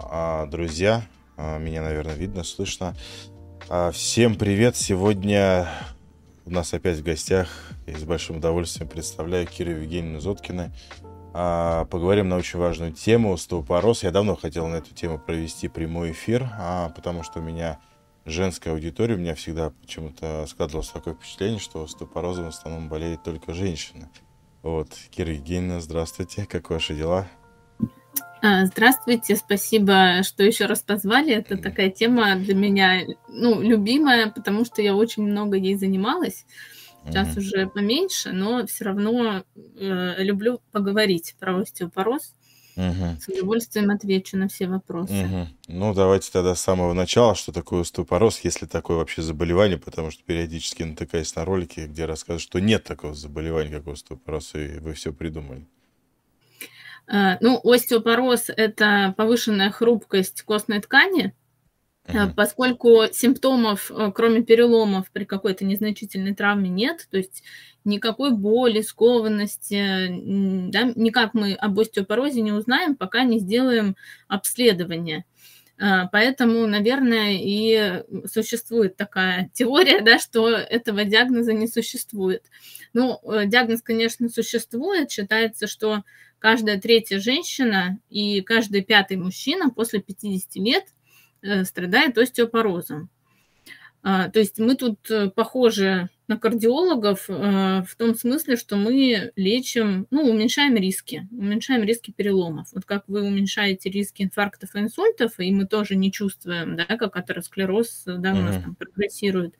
А, друзья, а, меня, наверное, видно, слышно. А, всем привет! Сегодня у нас опять в гостях и с большим удовольствием представляю Киру Евгеньевну Зоткина. Поговорим на очень важную тему стеопороз. Я давно хотел на эту тему провести прямой эфир, потому что у меня женская аудитория, у меня всегда почему-то складывалось такое впечатление, что стеопорозом в основном болеют только женщины. Вот, Кира Евгеньевна, здравствуйте, как ваши дела? А, здравствуйте, спасибо, что еще раз позвали. Это такая тема для меня, ну, любимая, потому что я очень много ей занималась. Сейчас угу. уже поменьше, но все равно э, люблю поговорить про остеопороз. Угу. С удовольствием отвечу на все вопросы. Угу. Ну, давайте тогда с самого начала, что такое остеопороз, если такое вообще заболевание, потому что периодически натыкаюсь на ролики, где рассказывают, что нет такого заболевания, как остеопороз, и вы все придумали. А, ну, остеопороз – это повышенная хрупкость костной ткани, uh-huh. поскольку симптомов, э, кроме переломов, при какой-то незначительной травме нет, то есть никакой боли, скованности, да, никак мы об остеопорозе не узнаем, пока не сделаем обследование. А, поэтому, наверное, и существует такая теория, да, что этого диагноза не существует. Ну, э, диагноз, конечно, существует. Считается, что каждая третья женщина и каждый пятый мужчина после 50 лет э, страдает остеопорозом. А, то есть мы тут э, похожи на кардиологов э, в том смысле, что мы лечим, ну, уменьшаем риски, уменьшаем риски переломов. Вот как вы уменьшаете риски инфарктов и инсультов, и мы тоже не чувствуем, да, как атеросклероз, да, у нас там прогрессирует.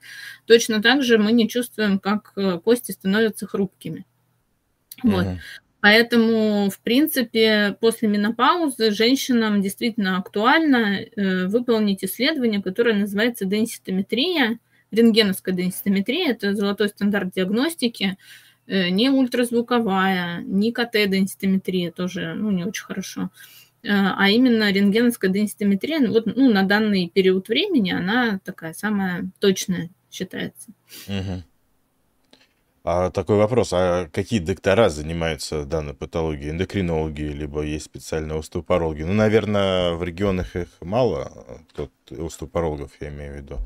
Точно так же мы не чувствуем, как кости становятся хрупкими. Вот. Поэтому, в принципе, после менопаузы женщинам действительно актуально э, выполнить исследование, которое называется денситометрия, рентгеновская денситометрия, это золотой стандарт диагностики, э, не ультразвуковая, не КТ-денситометрия, тоже ну, не очень хорошо, э, а именно рентгеновская денситометрия, ну, вот, ну, на данный период времени она такая самая точная считается. Угу. А такой вопрос, а какие доктора занимаются данной патологией? Эндокринологи, либо есть специальные остеопарологи? Ну, наверное, в регионах их мало, тут остеопарологов я имею в виду.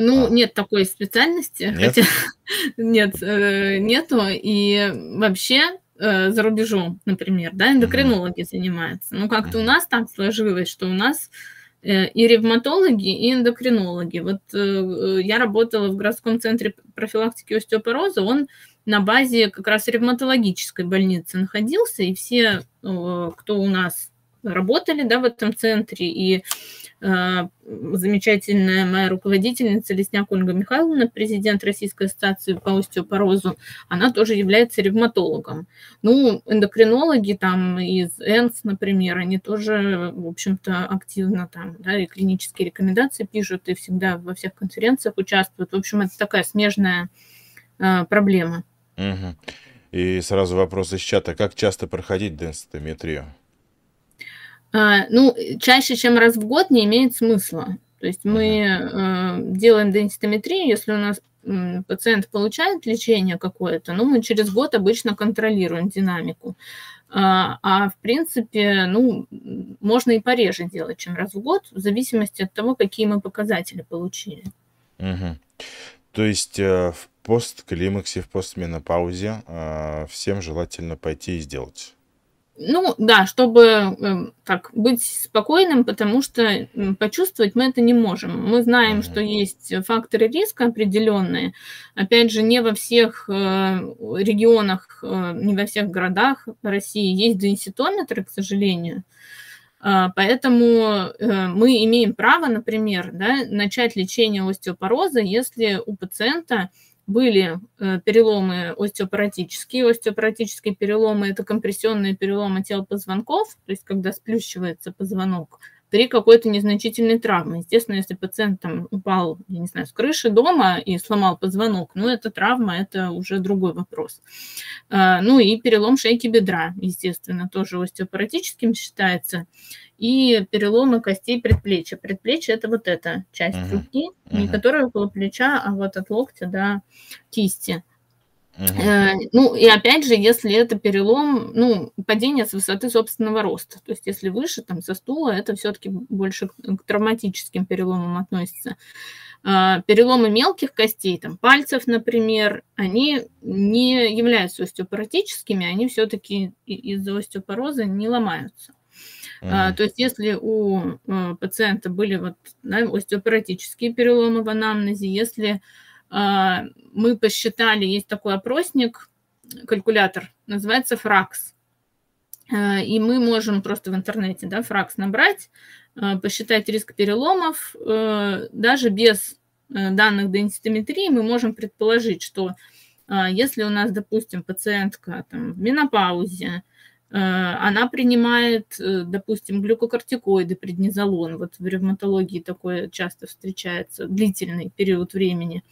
Ну, а. нет такой специальности, нет? хотя нет, э, нету. И вообще э, за рубежом, например, да, эндокринологи mm занимаются. Ну, как-то у нас так сложилось, что у нас э, и ревматологи, и эндокринологи. Вот я работала в городском центре профилактики остеопороза, он на базе как раз ревматологической больницы находился, и все, кто у нас работали да, в этом центре, и замечательная моя руководительница Лесняк Ольга Михайловна, президент Российской ассоциации по остеопорозу, она тоже является ревматологом. Ну, эндокринологи там из ЭНС, например, они тоже, в общем-то, активно там, да, и клинические рекомендации пишут, и всегда во всех конференциях участвуют. В общем, это такая смежная э, проблема. Угу. И сразу вопрос из чата. Как часто проходить денситометрию? А, ну, чаще, чем раз в год, не имеет смысла. То есть мы э, делаем денситометрию, если у нас пациент получает лечение какое-то, ну, мы через год обычно контролируем динамику. А, а в принципе, ну, можно и пореже делать, чем раз в год, в зависимости от того, какие мы показатели получили. Угу. То есть э, в постклимаксе, в постменопаузе э, всем желательно пойти и сделать. Ну да, чтобы э, так быть спокойным, потому что почувствовать мы это не можем. Мы знаем, что есть факторы риска определенные. Опять же, не во всех э, регионах, э, не во всех городах России есть денситометры, к сожалению. Э, поэтому э, мы имеем право, например, да, начать лечение остеопороза, если у пациента были э, переломы остеопаратические. Остеопаратические переломы – это компрессионные переломы тел позвонков, то есть когда сплющивается позвонок при какой-то незначительной травме. Естественно, если пациент там упал, я не знаю, с крыши дома и сломал позвонок, ну, это травма, это уже другой вопрос. А, ну, и перелом шейки бедра, естественно, тоже остеопаратическим считается и переломы костей предплечья. Предплечье это вот эта часть uh-huh. руки, uh-huh. не которая около плеча, а вот от локтя до кисти. Угу. Ну, и опять же, если это перелом, ну, падение с высоты собственного роста. То есть, если выше, там, со стула, это все-таки больше к травматическим переломам относится. А, переломы мелких костей, там, пальцев, например, они не являются остеопоротическими, они все-таки из-за остеопороза не ломаются. Mm-hmm. То есть, если у пациента были вот, да, остеопоротические переломы в анамнезе, если а, мы посчитали, есть такой опросник, калькулятор, называется Фракс. А, и мы можем просто в интернете да, Фракс набрать, а, посчитать риск переломов. Даже без данных денситометрии мы можем предположить, что если у нас, допустим, пациентка там, в менопаузе, Э, она принимает, э, допустим, глюкокортикоиды, преднизолон. Вот в ревматологии такое часто встречается, длительный период времени.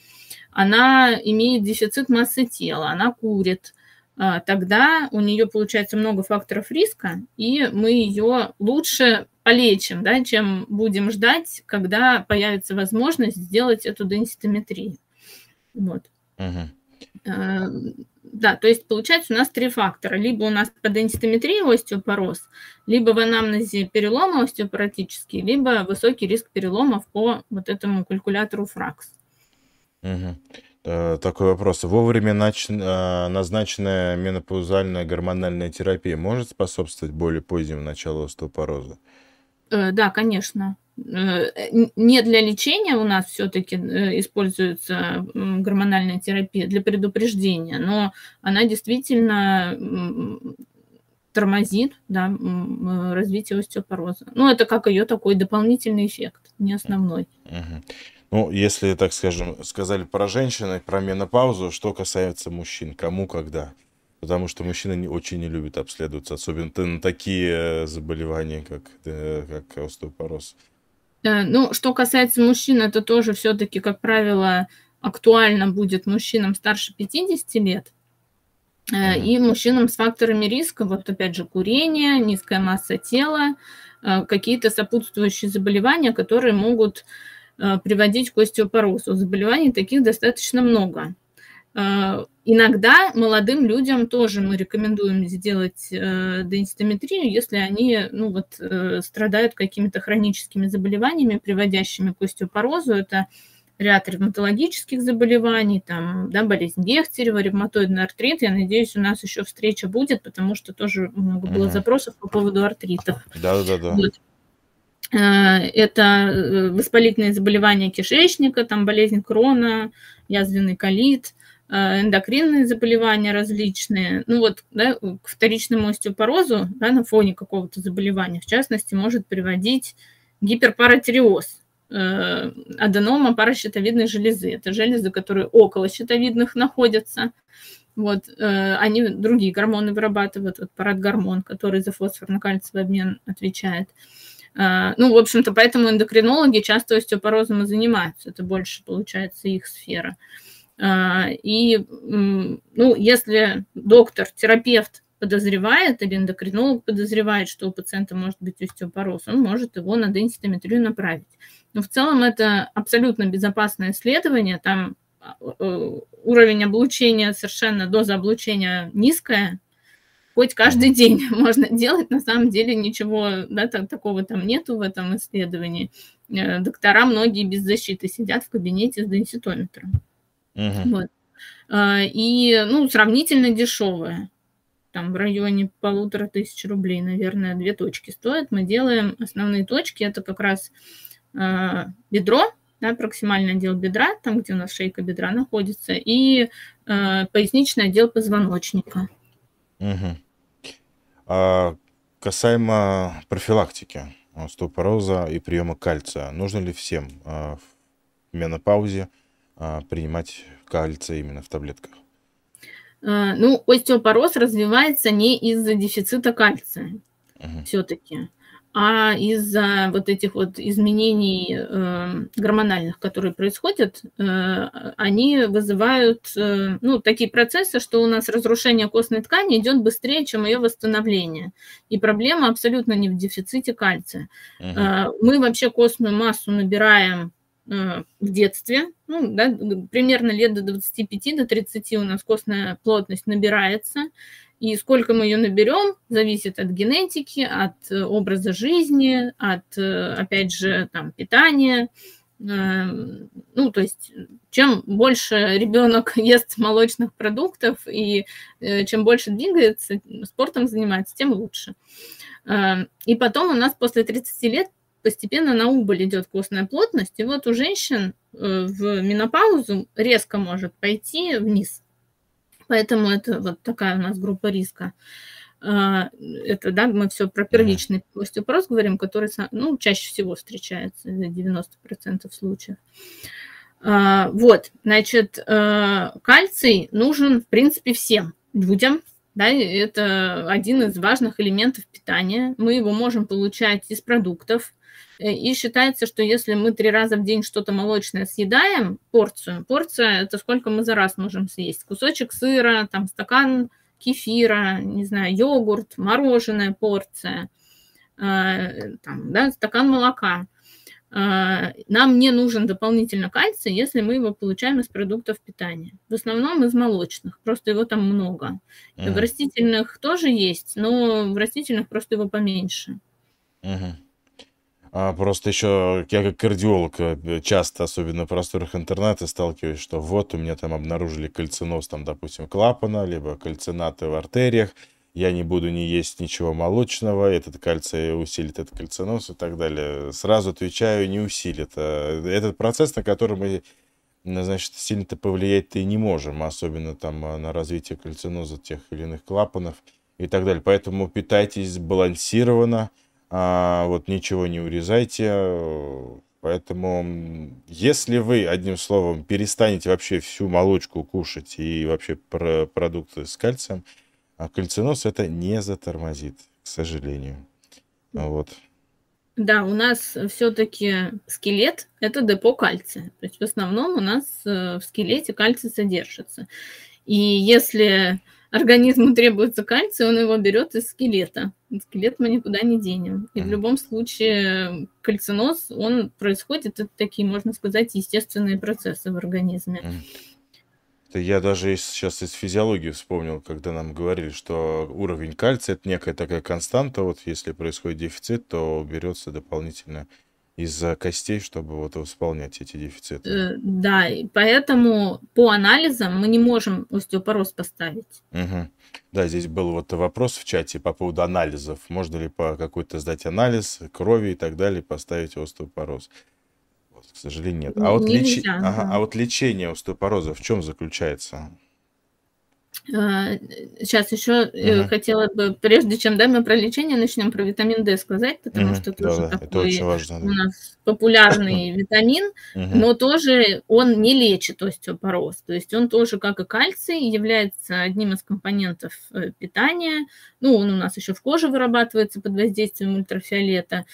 Она имеет дефицит массы тела, она курит. Э, тогда у нее получается много факторов риска, и мы ее лучше полечим, да, чем будем ждать, когда появится возможность сделать эту денситометрию. Вот. Uh-huh да, то есть получается у нас три фактора. Либо у нас по денситометрии остеопороз, либо в анамнезе переломы остеопоротические, либо высокий риск переломов по вот этому калькулятору ФРАКС. Угу. Такой вопрос. Вовремя нач... А, назначенная менопаузальная гормональная терапия может способствовать более позднему началу остеопороза? Э, да, конечно. Э, не для лечения у нас все-таки э, используется гормональная терапия для предупреждения, но она действительно тормозит да, развитие остеопороза. Ну, это как ее такой дополнительный эффект, не основной. Ну, если, так скажем, сказали про женщины, про менопаузу, что касается мужчин, кому, когда? Потому что мужчины не, очень не любят обследоваться, особенно на такие заболевания, как, как остеопороз. Ну, что касается мужчин, это тоже все-таки, как правило, актуально будет мужчинам старше 50 лет. Э, и мужчинам с факторами риска, вот опять же, курение, низкая масса тела, э, какие-то сопутствующие заболевания, которые могут э, приводить к остеопорозу. Заболеваний таких достаточно много. Э, иногда молодым людям тоже мы рекомендуем сделать э, денситометрию, если они ну, вот, э, страдают какими-то хроническими заболеваниями, приводящими к остеопорозу. Это ряд ревматологических заболеваний, там, да, болезнь Гехтерева, ревматоидный артрит. Я надеюсь, у нас еще встреча будет, потому что тоже много было запросов по поводу артритов. Да-да-да. Вот. Это воспалительные заболевания кишечника, там болезнь крона, язвенный колит – Э, эндокринные заболевания различные. Ну вот, да, к вторичному остеопорозу да, на фоне какого-то заболевания, в частности, может приводить гиперпаратиреоз, э, аденома паращитовидной железы. Это железы, которые около щитовидных находятся. Вот, э, они другие гормоны вырабатывают, вот парадгормон, который за фосфорно-кальциевый обмен отвечает. Э, ну, в общем-то, поэтому эндокринологи часто остеопорозом и занимаются. Это больше, получается, их сфера. Э, и, ну, если доктор, терапевт подозревает или эндокринолог подозревает, что у пациента может быть остеопороз, он может его на денситометрию направить. Но в целом это абсолютно безопасное исследование, там а, э, уровень облучения совершенно, доза облучения низкая, хоть каждый день можно делать, на самом деле ничего да, так, такого там нету в этом исследовании. Э, доктора многие без защиты сидят в кабинете с денситометром. Угу. Вот. А, и, ну, сравнительно дешевая. Там в районе полутора тысяч рублей, наверное, две точки стоят. Мы делаем основные точки. Это как раз э, бедро, да, проксимальный отдел бедра, там, где у нас шейка бедра находится, и э, поясничный отдел позвоночника. Угу. А касаемо профилактики остеопороза и приема кальция, нужно ли всем э, в менопаузе а, принимать кальций именно в таблетках? А, ну, остеопороз развивается не из-за дефицита кальция угу. все-таки, а из-за вот этих вот изменений э, гормональных, которые происходят, э, они вызывают э, ну, такие процессы, что у нас разрушение костной ткани идет быстрее, чем ее восстановление. И проблема абсолютно не в дефиците кальция. Угу. Э, мы вообще костную массу набираем в детстве, ну, да, примерно лет до 25, до 30 у нас костная плотность набирается, и сколько мы ее наберем, зависит от генетики, от образа жизни, от, опять же, там, питания, Эм, ну, то есть, чем больше ребенок ест молочных продуктов и э, чем больше двигается, спортом занимается, тем лучше. Эм, и потом у нас после 30 лет постепенно на убыль идет костная плотность, и вот у женщин э, в менопаузу резко может пойти вниз. Поэтому это вот такая у нас группа риска. А, это, да, мы все про первичный остеопороз говорим, который, ну, чаще всего встречается, 90% случаев. А, вот, значит, а, кальций нужен, в принципе, всем людям, да, это один из важных элементов питания. Мы его можем получать из продуктов. Э, и считается, что если мы три раза в день что-то молочное съедаем, порцию, порция – это сколько мы за раз можем съесть. Кусочек сыра, там стакан кефира, не знаю, йогурт, мороженое порция, э, там, да, стакан молока. Э, нам не нужен дополнительно кальций, если мы его получаем из продуктов питания. В основном из молочных, просто его там много. Mm. В растительных тоже есть, но в растительных просто его поменьше. Mm-hmm. А просто еще я как кардиолог э, часто, особенно в просторах интернета, сталкиваюсь, что вот у меня там обнаружили кальциноз, там, допустим, клапана, либо кальцинаты в артериях, я не буду не есть ничего молочного, этот кальций усилит этот кальциноз и так далее. Сразу отвечаю, не усилит. А этот процесс, на который мы значит, сильно-то повлиять-то и не можем, особенно там а, на развитие кальциноза тех или иных клапанов и так далее. Поэтому питайтесь сбалансированно, а, вот ничего не урезайте. Поэтому, если вы, одним словом, перестанете вообще всю молочку кушать и вообще про продукты с кальцием, а кальциноз это не затормозит, к сожалению. Вот. Да, у нас все-таки скелет – это депо кальция. То есть в основном у нас э, в скелете кальций содержится. И если организму требуется кальций, он его берет из скелета. Скелет мы никуда не денем. И в любом случае кальциноз, он происходит, это такие, можно сказать, естественные процессы в организме. Это я даже сейчас из физиологии вспомнил, когда нам говорили, что уровень кальция это некая такая константа. Вот если происходит дефицит, то берется дополнительно из-за костей, чтобы вот восполнять эти дефициты. Э, да, и поэтому по анализам мы не можем остеопороз поставить. Угу. Да, здесь был вот вопрос в чате по поводу анализов. Можно ли по какой-то сдать анализ крови и так далее, поставить остеопороз? Вот, к сожалению, нет. А вот, леч... да. ага, а вот лечение остеопороза в чем заключается? Сейчас а, еще uh-huh. хотела бы, прежде чем да, мы про лечение начнем, про витамин D сказать, потому uh-huh. что тоже да, такой это важно, да. у нас популярный витамин, uh-huh. но тоже он не лечит остеопороз. То есть он тоже, как и кальций, является одним из компонентов э, питания. Ну, он у нас еще в коже вырабатывается под воздействием ультрафиолета.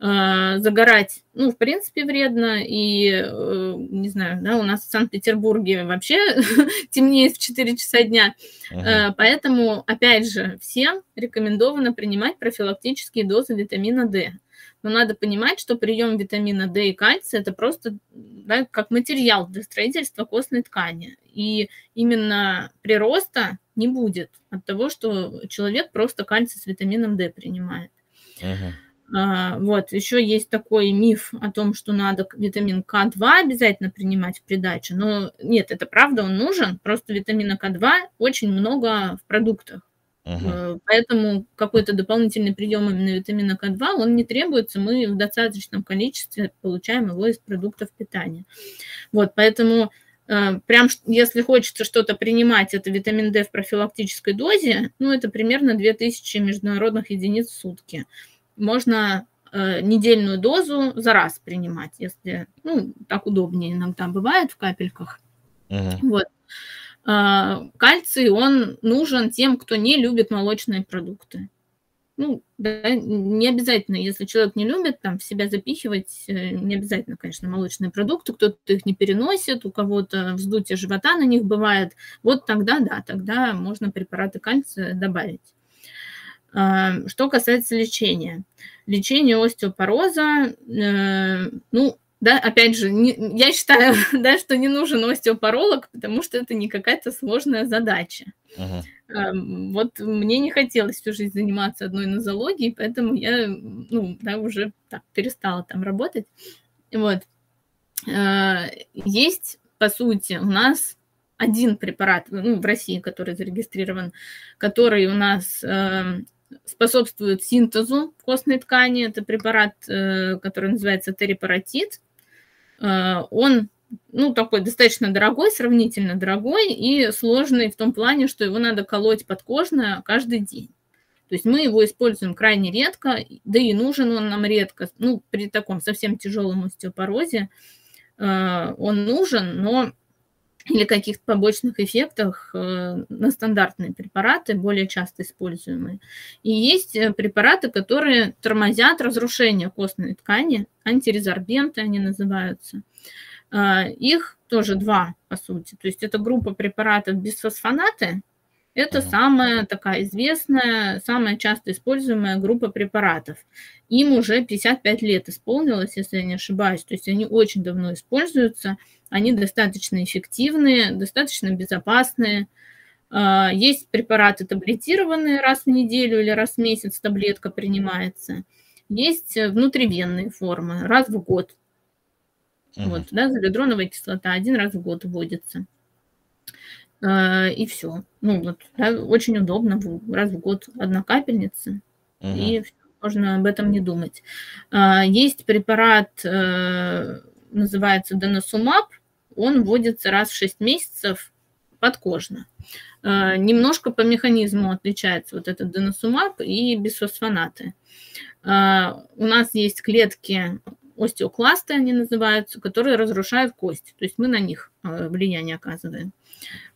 А, загорать, ну, в принципе, вредно, и, э, не знаю, да, у нас в Санкт-Петербурге вообще темнеет в 4 часа дня, uh-huh. поэтому, опять же, всем рекомендовано принимать профилактические дозы витамина D. Но надо понимать, что прием витамина D и кальция – это просто да, как материал для строительства костной ткани. И именно прироста не будет от того, что человек просто кальций с витамином D принимает. Uh-huh. Вот, еще есть такой миф о том, что надо витамин К2 обязательно принимать в придачу. Но нет, это правда, он нужен. Просто витамина К2 очень много в продуктах. Uh-huh. Поэтому какой-то дополнительный прием именно витамина К2, он не требуется, мы в достаточном количестве получаем его из продуктов питания. Вот, поэтому э, прям если хочется что-то принимать, это витамин D в профилактической дозе, ну, это примерно 2000 международных единиц в сутки можно э, недельную дозу за раз принимать, если, ну, так удобнее иногда бывает в капельках. Uh-huh. Вот. Э, кальций, он нужен тем, кто не любит молочные продукты. Ну, да, не обязательно, если человек не любит там в себя запихивать, э, не обязательно, конечно, молочные продукты, кто-то их не переносит, у кого-то вздутие живота на них бывает, вот тогда, да, тогда можно препараты кальция добавить. Что касается лечения. Лечение остеопороза, э, ну, да, опять же, не, я считаю, да, что не нужен остеопаролог, потому что это не какая-то сложная задача. Uh-huh. Вот мне не хотелось всю жизнь заниматься одной нозологией, поэтому я, ну, да, уже так перестала там работать. Вот. А, есть, по сути, у нас один препарат ну, в России, который зарегистрирован, который у нас э, способствует синтезу костной ткани. Это препарат, э, который называется терипаратит. Э, он ну, такой достаточно дорогой, сравнительно дорогой и сложный в том плане, что его надо колоть подкожно каждый день. То есть мы его используем крайне редко, да и нужен он нам редко. Ну, при таком совсем тяжелом остеопорозе э, он нужен, но или каких-то побочных эффектах э, на стандартные препараты, более часто используемые. И есть э, препараты, которые тормозят разрушение костной ткани, антирезорбенты они называются. А, их тоже два, по сути. То есть это группа препаратов бисфосфонаты, это самая такая известная, самая часто используемая группа препаратов. Им уже 55 лет исполнилось, если я не ошибаюсь. То есть они очень давно используются. Они достаточно эффективные, достаточно безопасные. А, есть препараты таблетированные раз в неделю или раз в месяц таблетка принимается. Есть внутривенные формы, раз в год. Угу. Вот, да, залидроновая кислота один раз в год вводится. А, и все. Ну, вот, да, очень удобно, раз в год одна капельница, угу. и можно об этом не думать. А, есть препарат, э, называется Деносумаб, он вводится раз в 6 месяцев подкожно. А, немножко по механизму отличается вот этот деносумаб и бисфосфонаты. У нас есть клетки остеокласты, они называются, которые разрушают кость. То есть мы на них э, влияние оказываем.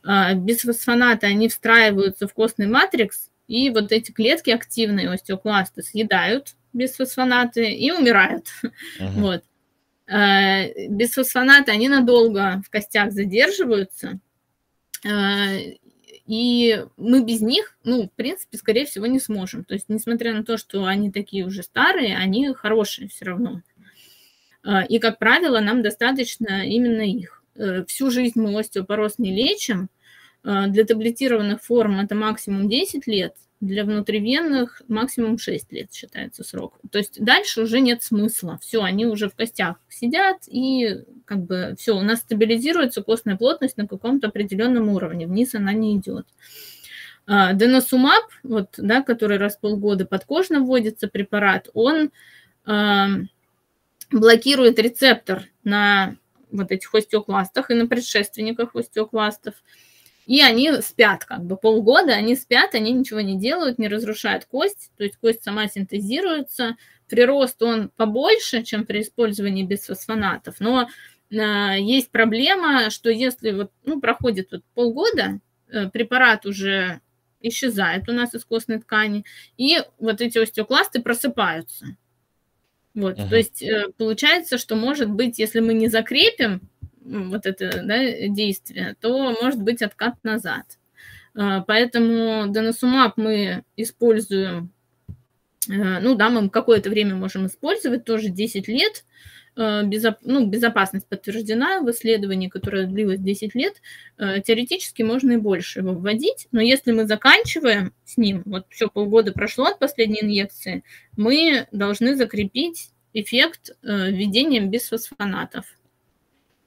Бисфосфонаты, они встраиваются в костный матрикс, и вот эти клетки активные, остеокласты, съедают бисфосфонаты и умирают. Uh-huh. Вот. А, бисфосфонаты, они надолго в костях задерживаются, а, и мы без них, ну, в принципе, скорее всего, не сможем. То есть, несмотря на то, что они такие уже старые, они хорошие все равно. И, как правило, нам достаточно именно их. Э, всю жизнь мы остеопороз не лечим. Э, для таблетированных форм это максимум 10 лет, для внутривенных максимум 6 лет считается срок. То есть дальше уже нет смысла. Все, они уже в костях сидят, и как бы все, у нас стабилизируется костная плотность на каком-то определенном уровне, вниз она не идет. Э, Деносумаб, вот, да, который раз в полгода подкожно вводится препарат, он э, блокирует рецептор на вот этих остеокластах и на предшественниках остеокластов. И они спят как бы полгода, они спят, они ничего не делают, не разрушают кость, то есть кость сама синтезируется, прирост он побольше, чем при использовании бисфосфонатов, но э, есть проблема, что если вот, ну, проходит вот полгода, э, препарат уже исчезает у нас из костной ткани, и вот эти остеокласты просыпаются. Вот, uh-huh. то есть э, получается, что может быть, если мы не закрепим вот это да, действие, то может быть откат назад. А, поэтому даносумаб мы используем, э, ну да, мы какое-то время можем использовать, тоже 10 лет, Э, ну, безопасность подтверждена в исследовании, которое длилось 10 лет, э, теоретически можно и больше его вводить, но если мы заканчиваем с ним, вот все полгода прошло от последней инъекции, мы должны закрепить эффект введением бисфосфонатов.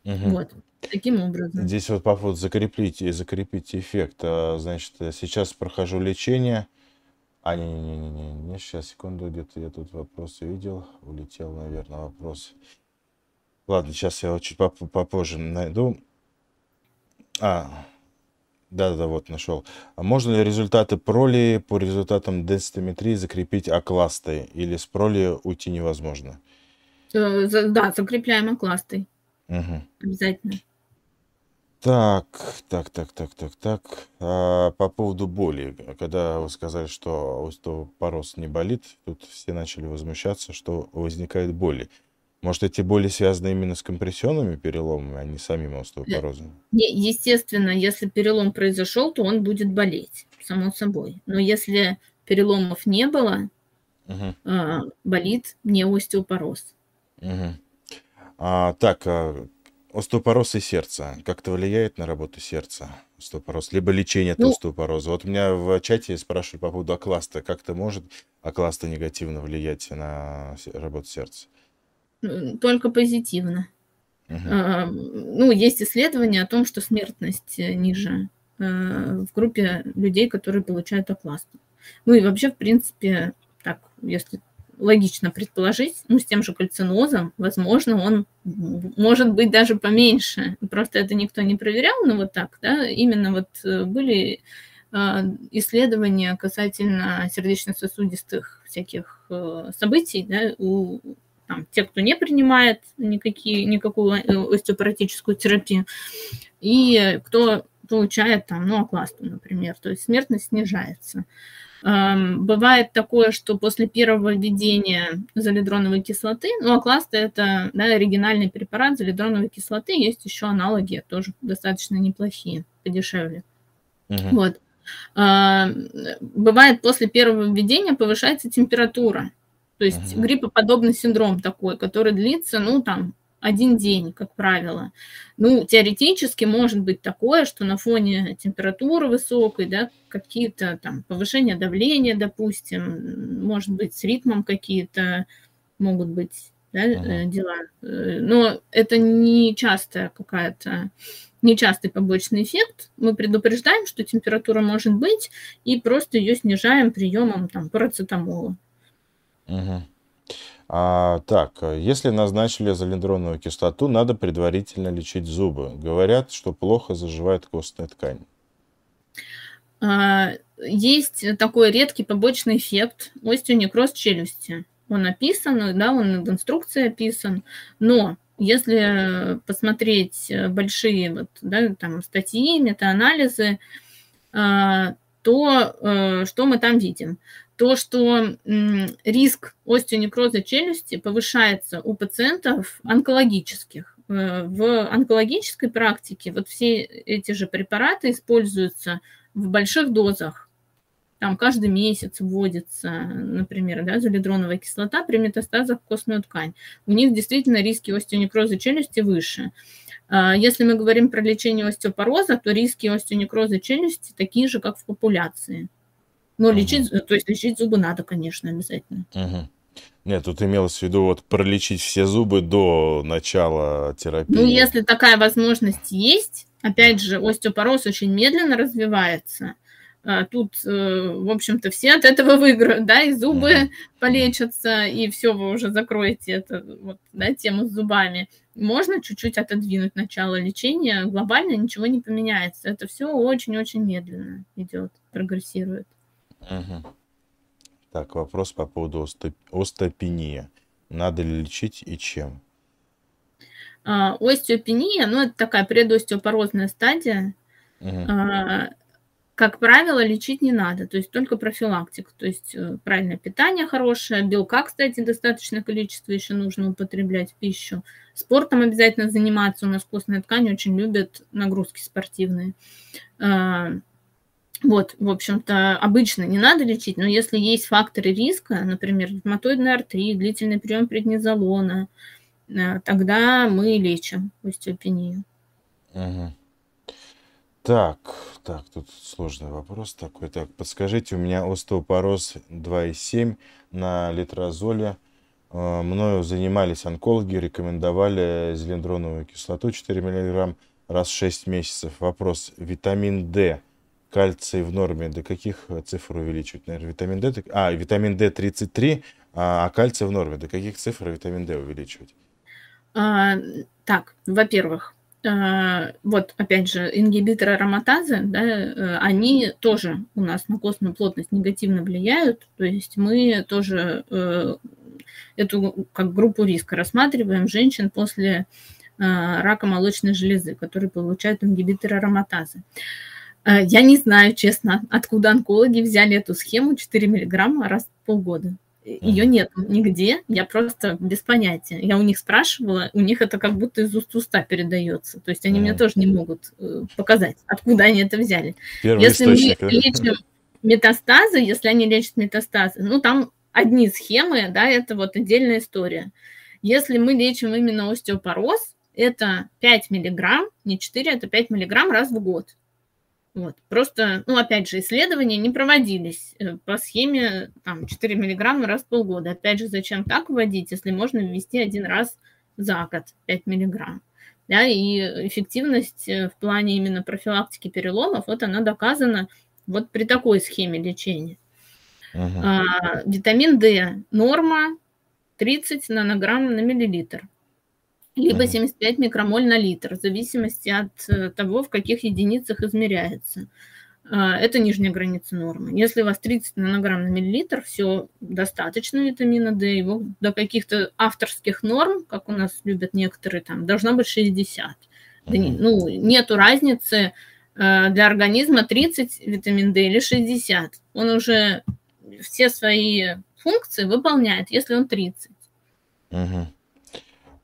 Угу. Вот. Таким образом. Здесь вот по поводу и закрепить эффект. А, значит, сейчас прохожу лечение. А, не-не-не-не, не, сейчас, секунду, где-то я тут вопрос видел. Улетел, наверное, вопрос. Ладно, сейчас я чуть попозже найду. А, да-да-да, вот нашел. А можно ли результаты проли по результатам денситометрии закрепить окластой? Или с проли уйти невозможно? Э, да, закрепляем окластой. Угу. Обязательно. Так, так, так, так, так, так. А, по поводу боли. Когда вы сказали, что остеопороз не болит, тут все начали возмущаться, что возникает боли. Может, эти боли связаны именно с компрессионными переломами, а не самим остеопорозом? Естественно, если перелом произошел, то он будет болеть, само собой. Но если переломов не было, угу. болит не остеопороз. Угу. А, так, а, остеопороз и сердце. Как-то влияет на работу сердца остеопороз? Либо лечение от Ну, остеопороза? Вот меня в чате спрашивали по поводу окласта. Как-то может окласта негативно влиять на работу сердца? только позитивно. Мгм. А, Ну, есть исследования о том, что смертность э, ниже э, в группе людей, которые получают окласту. Ну и вообще, в принципе, так, если логично предположить, ну, с тем же кальцинозом, возможно, он может быть даже поменьше. Просто это никто не проверял, но вот так, да, именно вот э, были а, исследования касательно сердечно-сосудистых всяких э, событий, да, у там, те, кто не принимает никакие, никакую э, остеопоротическую терапию, и кто получает там, ну, окласту, например, то есть смертность снижается. Бывает такое, что после первого введения залидроновой кислоты, ну, акласта– это да, оригинальный препарат залидроновой кислоты, есть еще аналоги, тоже достаточно неплохие, подешевле. Мгм. Вот. Бывает, после первого введения повышается температура. То есть Мгм. гриппоподобный синдром такой, который длится, ну, там, один день, как правило. Ну, теоретически может быть такое, что на фоне температуры высокой, да, какие-то там повышения давления, допустим, может быть, с ритмом какие-то могут быть да, э, дела. Э, Но это не частая какая-то нечастый побочный эффект. Мы предупреждаем, что температура может быть, и просто ее снижаем приемом там, парацетамола. Мгм. А, так, если назначили залендроновую кислоту, надо предварительно лечить зубы. Говорят, что плохо заживает костная ткань. А, Есть такой редкий побочный эффект остеонекроз челюсти. Он описан, да, он в инструкции описан, но если посмотреть большие вот, да, там, статьи, метаанализы, а, то э, что мы там видим? То, что риск остеонекроза челюсти повышается у пациентов онкологических. Э, В онкологической практике вот все эти же препараты используются в больших дозах. Там каждый месяц вводится, например, да, залидроновая кислота при метастазах в костную ткань. У них действительно риски остеонекроза челюсти выше. А, Если мы говорим про лечение остеопороза, то риски остеонекроза челюсти такие же, как в популяции. Но Мгм. лечить, то есть лечить зубы надо, конечно, обязательно. Мгм. Нет, тут имелось в виду вот пролечить все зубы до начала Ну, терапии. если такая возможность есть, опять же, остеопороз очень медленно развивается. А, Тут, э, в общем-то, все от этого выиграют, да, и зубы Мгм. полечатся, и все, вы уже закроете это, вот, да, тему с зубами. Можно чуть-чуть отодвинуть начало лечения, глобально ничего не поменяется. Это все очень-очень медленно идет, прогрессирует. Мгм. Так, вопрос по поводу осте- остеопении. Надо ли лечить и чем? А, Остеопения, ну, это такая предостеопорозная стадия, Мгм. А, как правило, лечить не надо, то есть только профилактика, то есть э, правильное питание хорошее, белка, кстати, достаточное количество еще нужно употреблять в пищу. Спортом обязательно заниматься, у нас костная ткань очень любит нагрузки спортивные. Вот, в общем-то, обычно не надо лечить, но если есть факторы риска, например, ревматоидный артрит, длительный прием преднизолона, э, тогда мы лечим остеопению. Мгм. Так, так, тут сложный вопрос такой. Так, подскажите, у меня остеопороз 2,7 на литрозоле. Э, Мною занимались онкологи, рекомендовали зелендроновую кислоту 4 мг раз в 6 месяцев. Вопрос, витамин D, кальций в норме, до каких э, цифр увеличивать? Наверное, витамин D, а, витамин D 33, а, а кальций в норме, до каких цифр витамин D увеличивать? А, Так, во-первых, а, вот опять же, ингибиторы ароматазы, да, э, они тоже у нас на костную плотность негативно влияют, то есть мы тоже э, эту как группу риска рассматриваем женщин после а, рака молочной железы, которые получают ингибиторы ароматазы. А, Я не знаю, честно, откуда онкологи взяли эту схему 4 миллиграмма раз в полгода. Ее нет нигде, я просто без понятия. Я у них спрашивала, у них это как будто из уст уста передается. То есть они мне Мгм. тоже не могут э, показать, откуда они это взяли. Первый Если мы источник, да? лечим метастазы, если они лечат метастазы, ну там одни схемы, да, это вот отдельная история. Если мы лечим именно остеопороз, это 5 миллиграмм, не 4, это 5 миллиграмм раз в год. Вот. Просто, ну, опять же, исследования не проводились э, по схеме там, 4 миллиграмма раз в полгода. Опять же, зачем так вводить, если можно ввести один раз за год 5 миллиграмм? Да, и эффективность э, в плане именно профилактики переломов, вот она доказана вот при такой схеме лечения. Uh-huh. А, витамин D норма 30 нанограмм на миллилитр либо 75 микромоль на литр, в зависимости от э, того, в каких единицах измеряется. А, это нижняя граница нормы. Если у вас 30 нанограмм на миллилитр, все достаточно витамина D, его до каких-то авторских норм, как у нас любят некоторые, там должно быть 60. Да не, ну, нету разницы э, для организма 30 витамин D или 60. Он уже все свои функции выполняет, если он 30. Угу.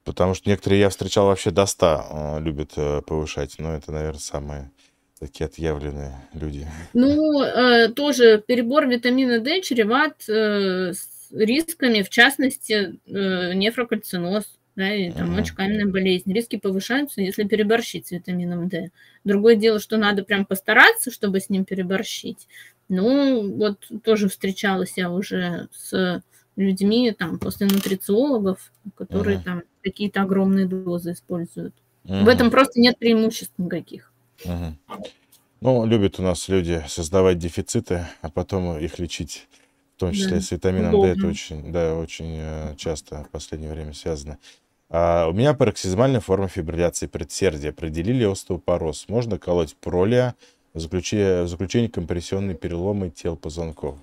Потому что некоторые я встречал вообще до 100 э, любят э, повышать. Но это, наверное, самые такие отъявленные люди. Ну, э, тоже перебор витамина D чреват с рисками, в частности, нефрокальциноз, да, и там мочекаменная болезнь. Риски повышаются, если переборщить с витамином D. Другое дело, что надо прям постараться, чтобы с ним переборщить. Ну, вот тоже встречалась я уже с людьми, там, после нутрициологов, которые uh-huh. там какие-то огромные дозы используют. Uh-huh. В этом просто нет преимуществ никаких. Uh-huh. Ну, любят у нас люди создавать дефициты, а потом их лечить. В том числе да. с витамином Удобно. D это очень, да, очень э, часто в последнее время связано. А у меня пароксизмальная форма фибрилляции предсердия. Определили остеопороз. Можно колоть пролия в заключении, в заключении компрессионные переломы тел позвонков?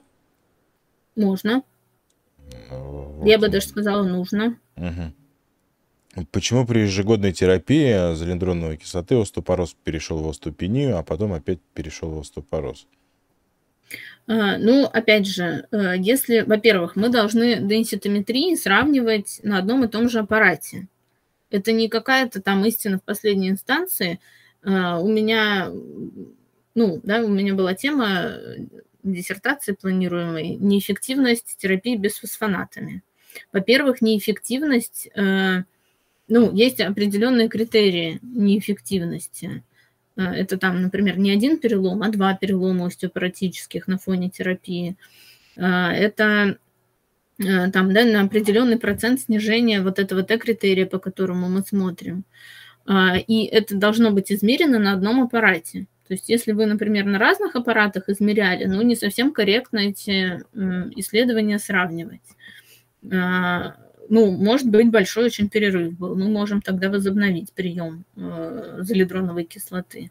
Можно. Вот. Я бы даже сказала, нужно. Угу. Почему при ежегодной терапии залендроновой кислоты остеопороз перешел в остеопению, а потом опять перешел в остеопороз? А, ну, опять же, э, если, во-первых, мы должны денситометрии сравнивать на одном и том же аппарате. Это не какая-то там истина в последней инстанции. А, у меня, ну, да, у меня была тема диссертации планируемой неэффективность терапии бисфосфонатами. Во-первых, неэффективность, э, ну, есть определенные критерии неэффективности. Э, это там, например, не один перелом, а два перелома остеопаратических на фоне терапии. Э, это там, да, на определенный процент снижения вот этого Т-критерия, по которому мы смотрим. И это должно быть измерено на одном аппарате. То есть если вы, например, на разных аппаратах измеряли, ну, не совсем корректно эти исследования сравнивать. А, ну, может быть, большой очень перерыв был. Мы можем тогда возобновить прием э, залидроновой кислоты.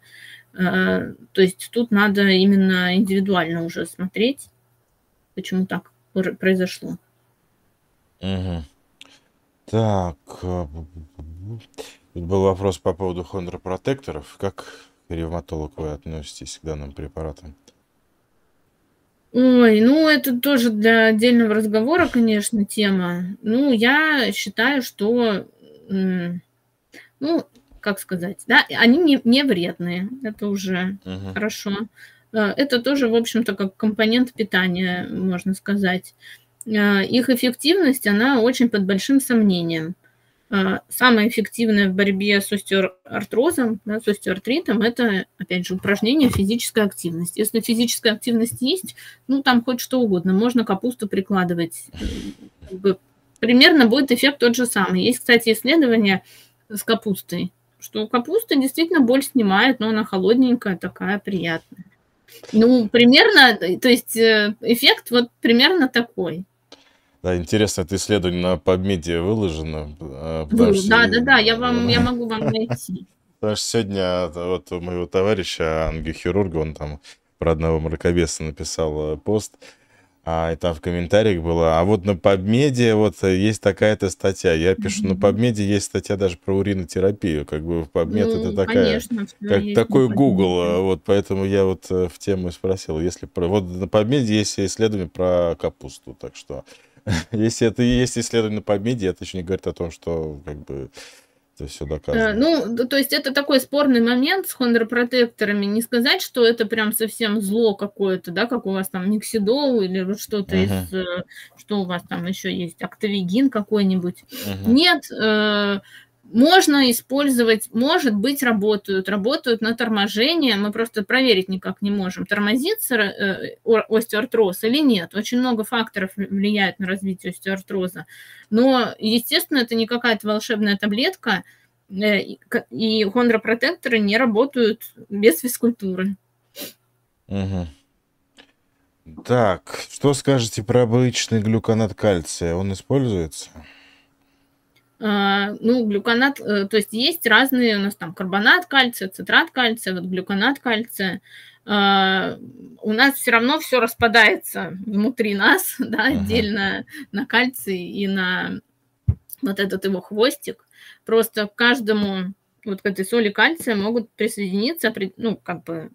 А, то есть тут надо именно индивидуально уже смотреть, почему так произошло. Угу. Так, э, был вопрос по поводу хондропротекторов. Как ревматолог вы относитесь к данным препаратам? Ой, ну это тоже для отдельного разговора, конечно, тема. Ну, я считаю, что, ну, как сказать, да, они не, не вредные, это уже uh-huh. хорошо. Э, это тоже, в общем-то, как компонент питания, можно сказать. Э, их эффективность, она очень под большим сомнением. А, самое эффективное в борьбе с остеоартрозом, да, с остеоартритом, это, опять же, упражнение, физическая активность. Если физическая активность есть, ну, там хоть что угодно, можно капусту прикладывать. Примерно будет эффект тот же самый. Есть, кстати, исследование с капустой, что капуста действительно боль снимает, но она холодненькая, такая приятная. Ну, примерно, то есть э, эффект вот примерно такой. Да, интересно, это исследование на PubMed выложено. Э, да, что... да, да, да, я, вам, я могу вам найти. Потому что сегодня э, вот у моего товарища, ангиохирурга, он там про одного мракобеса написал э, пост, а, и там в комментариях было, а вот на PubMed вот есть такая-то статья. Я пишу, mm-hmm. на PubMed есть статья даже про уринотерапию, как бы в PubMed ну, это такая, конечно, как такой Google, вот поэтому я вот в тему спросил, если про, вот на PubMed есть исследование про капусту, так что если это и есть исследование на PubMed, это еще не говорит о том, что как бы Это все доказано. Ну, то есть это такой спорный момент с хондропротекторами. Не сказать, что это прям совсем зло какое-то, да, как у вас там миксидол или что-то uh-huh. из... Э, что у вас там еще есть? Октавигин какой-нибудь. Uh-huh. Нет, можно использовать, может быть, работают, работают на торможение, мы просто проверить никак не можем, тормозится э, остеоартроз или нет. Очень много факторов влияет на развитие остеоартроза. Но, естественно, это не какая-то волшебная таблетка, э, и хондропротекторы не работают без физкультуры. Угу. Так, что скажете про обычный глюконат кальция? Он используется? А, ну, глюконат, э, то есть есть разные у нас там карбонат кальция, цитрат кальция, вот глюконат кальция. А, у нас все равно все распадается внутри нас, да, uh-huh. отдельно на кальций и на вот этот его хвостик. Просто к каждому вот к этой соли кальция могут присоединиться, ну, как бы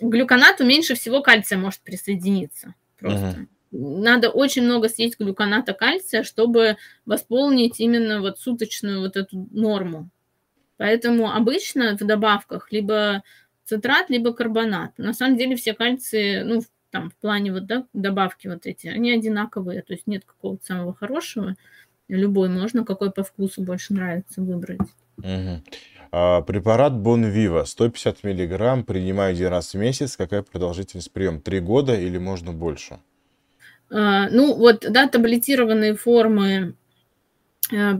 глюконату меньше всего кальция может присоединиться просто. Uh-huh надо очень много съесть глюконата кальция, чтобы восполнить именно вот суточную вот эту норму. Поэтому обычно в добавках либо цитрат, либо карбонат. На самом деле все кальции, ну, там, в плане вот, да, добавки вот эти, они одинаковые, то есть нет какого-то самого хорошего. Любой можно, какой по вкусу больше нравится выбрать. Угу. А, препарат Бонвива 150 миллиграмм, принимаю один раз в месяц. Какая продолжительность приема? Три года или можно больше? А, ну, вот, да, таблетированные формы э,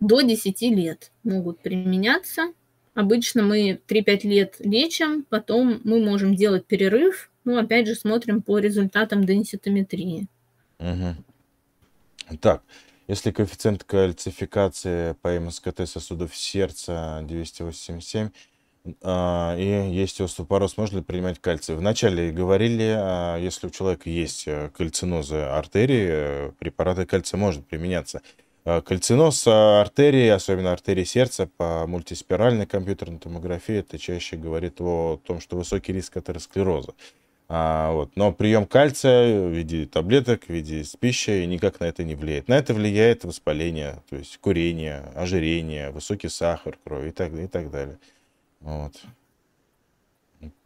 до 10 лет могут применяться. Обычно мы 3-5 лет лечим, потом мы можем делать перерыв, ну, опять же, смотрим по результатам денситометрии. Угу. Так, если коэффициент кальцификации по МСКТ сосудов сердца 287, а, и есть остеопороз, можно ли принимать кальций? Вначале говорили, а, если у человека есть э, кальцинозы артерии, э, препараты кальция может применяться. А, кальциноз артерии, особенно артерии сердца, по мультиспиральной компьютерной томографии, это чаще говорит о том, что высокий риск атеросклероза. А, вот. Но прием кальция в виде таблеток, в виде пищи никак на это не влияет. На это влияет воспаление, то есть курение, ожирение, высокий сахар крови и так, и так далее. Вот.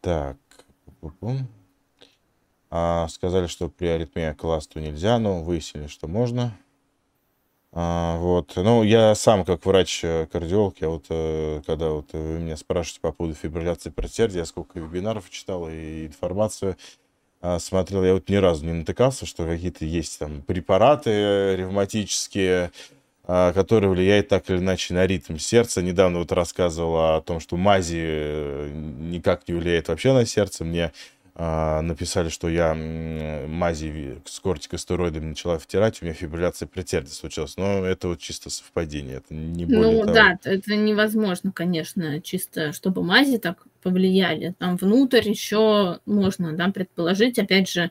Так. А, сказали, что при аритмии класту нельзя, но выяснили, что можно. А, вот. Ну, я сам, как врач-кардиолог, я вот, э, когда вот вы меня спрашиваете по поводу фибрилляции предсердия, я сколько вебинаров читал и информацию а, смотрел, я вот ни разу не натыкался, что какие-то есть там препараты ревматические, который влияет так или иначе на ритм сердца. Недавно вот рассказывала о том, что мази э, никак не влияет вообще на сердце. Мне а, написали, что я мази с кортикостероидами начала втирать, у меня фибрилляция предсердия случилась. Но это вот чисто совпадение, это не более Ну того. да, это невозможно, конечно, чисто, чтобы мази так повлияли. Там внутрь еще можно, да, предположить, опять же,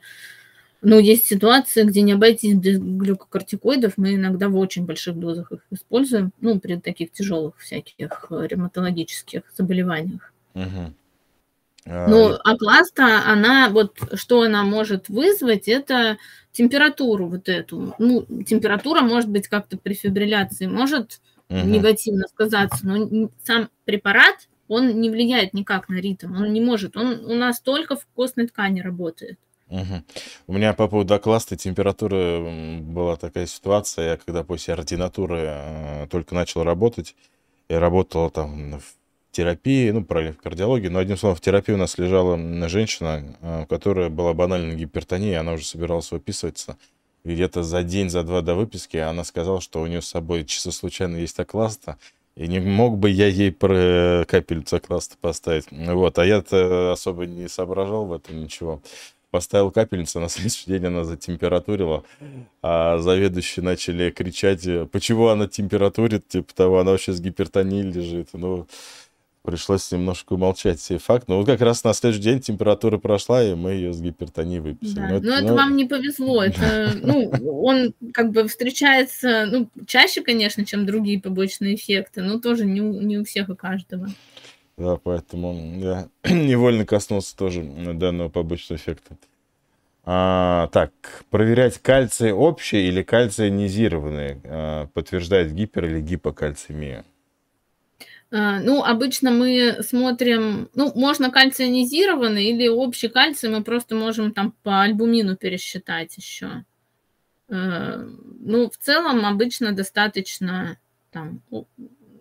но есть ситуации, где не обойтись без глюкокортикоидов. Мы иногда в очень больших дозах их используем, ну, при таких тяжелых всяких э, ревматологических заболеваниях. Угу. Ну, а класта, она, вот что она может вызвать, это температуру вот эту. Ну, температура может быть как-то при фибрилляции, может угу. негативно сказаться, но сам препарат, он не влияет никак на ритм, он не может, он у нас только в костной ткани работает. Угу. У меня по поводу окласта температуры была такая ситуация, я когда после ординатуры э, только начал работать, я работал там в терапии, ну, правильно, в кардиологии, но одним словом, в терапии у нас лежала женщина, э, у которой была банальная гипертония, она уже собиралась выписываться. Где-то за день, за два до выписки она сказала, что у нее с собой чисто случайно есть окласта, и не мог бы я ей про капельницу окласта поставить. Вот, а я-то особо не соображал в этом ничего поставил капельницу, на следующий день она затемпературила, а заведующие начали кричать, почему она температурит, типа того, она вообще с гипертонией лежит. Ну, пришлось немножко умолчать сей факт. Но вот как раз на следующий день температура прошла, и мы ее с гипертонией выписали. Да. Но, но это ну... вам не повезло. Это, ну, он как бы встречается, ну, чаще, конечно, чем другие побочные эффекты, но тоже не у, не у всех и каждого. Да, поэтому я невольно коснулся тоже данного побочного эффекта. А, так, проверять кальций общий или кальций низированный а, подтверждает гипер- или гипокальцемию? А, ну, обычно мы смотрим, ну, можно кальционизированный или общий кальций, мы просто можем там по альбумину пересчитать еще. Э, ну, в целом обычно достаточно там,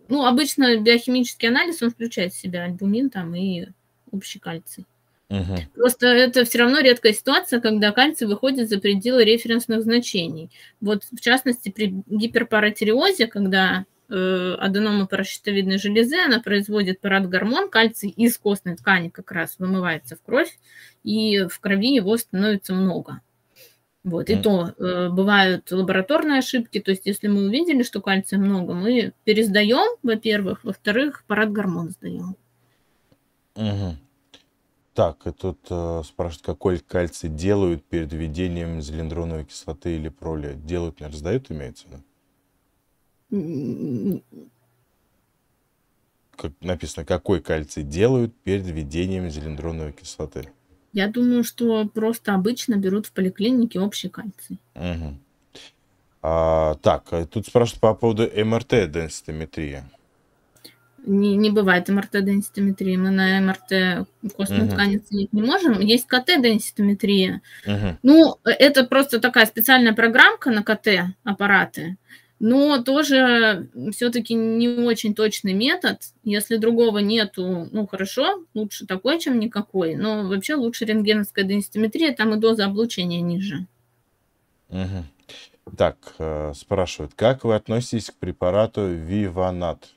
ну, обычно биохимический анализ, он включает в себя альбумин там и общий кальций. Угу. Просто это все равно редкая ситуация, когда кальций выходит за пределы референсных значений. Вот в частности при гиперпаратиреозе, когда э, аденома паращитовидной железы, она производит парадгормон, кальций из костной ткани как раз вымывается в кровь, и в крови его становится много. Вот, и то э, бывают лабораторные ошибки, то есть если мы увидели, что кальция много, мы пересдаем, во-первых, во-вторых, парадгормон сдаем. Угу. Так, и тут э, спрашивают, какой кальций делают перед введением зелендроновой кислоты или проли? Делают, не раздают, имеется? Да? Как написано, какой кальций делают перед введением зелендроновой кислоты? Я думаю, что просто обычно берут в поликлинике общий кальций. Угу. А, так, а тут спрашивают по поводу МРТ-денситометрии не, не бывает МРТ-денситометрии. Мы на МРТ костную uh-huh. ткань оценить не можем. Есть КТ-денситометрия. Uh-huh. Ну, это просто такая специальная программка на КТ-аппараты, но тоже все-таки не очень точный метод. Если другого нету, ну, хорошо, лучше такой, чем никакой. Но вообще лучше рентгеновская денситометрия, там и доза облучения ниже. Uh-huh. Так, э, спрашивают, как вы относитесь к препарату Виванат?